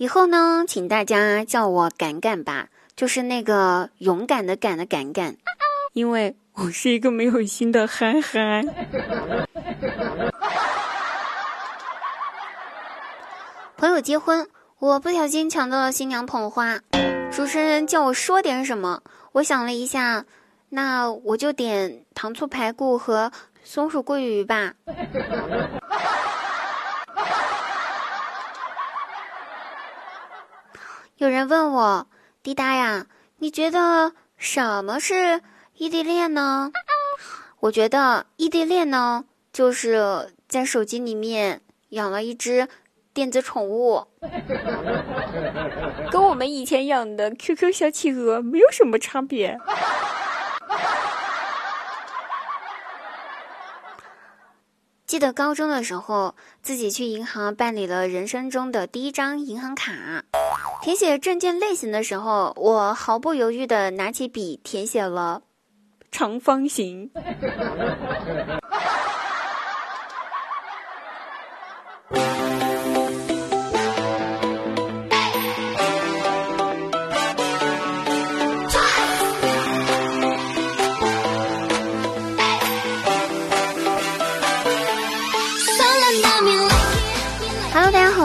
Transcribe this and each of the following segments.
以后呢，请大家叫我敢敢吧，就是那个勇敢的敢的敢敢，因为我是一个没有心的憨憨。朋友结婚，我不小心抢到了新娘捧花，主持人叫我说点什么，我想了一下，那我就点糖醋排骨和松鼠桂鱼吧。有人问我，滴答呀，你觉得什么是异地恋呢？我觉得异地恋呢，就是在手机里面养了一只。电子宠物，跟我们以前养的 QQ 小企鹅没有什么差别。记得高中的时候，自己去银行办理了人生中的第一张银行卡，填写证件类型的时候，我毫不犹豫的拿起笔填写了长方形。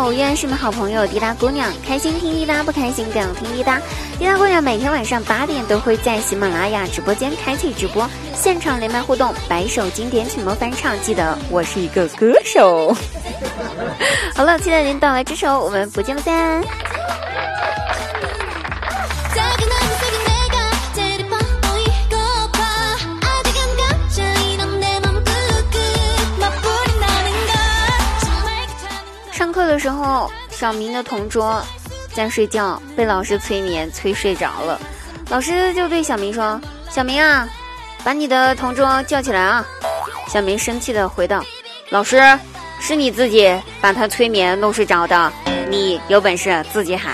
我依然是你们好朋友滴答姑娘，开心听滴答，不开心更要听滴答。滴答姑娘每天晚上八点都会在喜马拉雅直播间开启直播，现场连麦互动，百首经典曲目翻唱。记得我是一个歌手。好了，期待您到来之时候，我们不见不散。课的时候，小明的同桌在睡觉，被老师催眠催睡着了。老师就对小明说：“小明啊，把你的同桌叫起来啊！”小明生气的回道：“老师，是你自己把他催眠弄睡着的，你有本事自己喊。”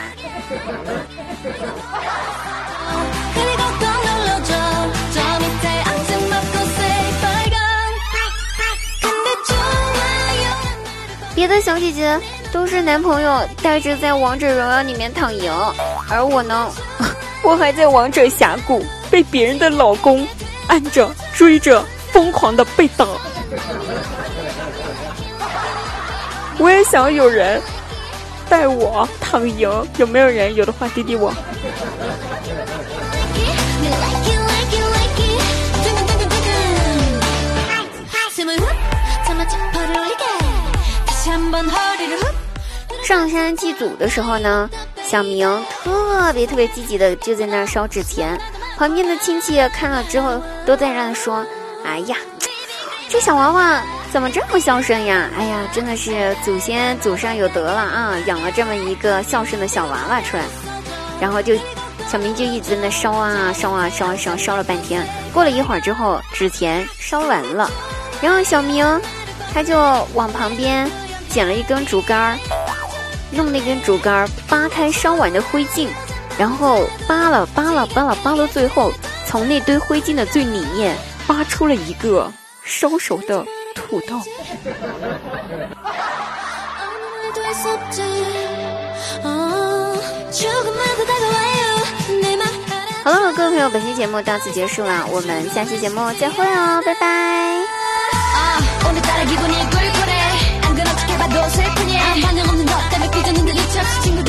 别的小姐姐都是男朋友带着在王者荣耀里面躺赢，而我呢，我还在王者峡谷被别人的老公按着追着，疯狂的被打。我也想有人带我躺赢，有没有人？有的话滴滴我。上山祭祖的时候呢，小明特别特别积极的就在那儿烧纸钱，旁边的亲戚看了之后都在那说：“哎呀，这小娃娃怎么这么孝顺呀？哎呀，真的是祖先祖上有德了啊，养了这么一个孝顺的小娃娃出来。”然后就小明就一直在那烧啊烧啊烧啊烧，烧了半天。过了一会儿之后，纸钱烧完了，然后小明他就往旁边。捡了一根竹竿儿，用那根竹竿儿扒开烧完的灰烬，然后扒了扒了扒了扒到最后，从那堆灰烬的最里面扒出了一个烧熟的土豆。好了，各位朋友，本期节目到此结束了，我们下期节目再会哦，拜拜。 지금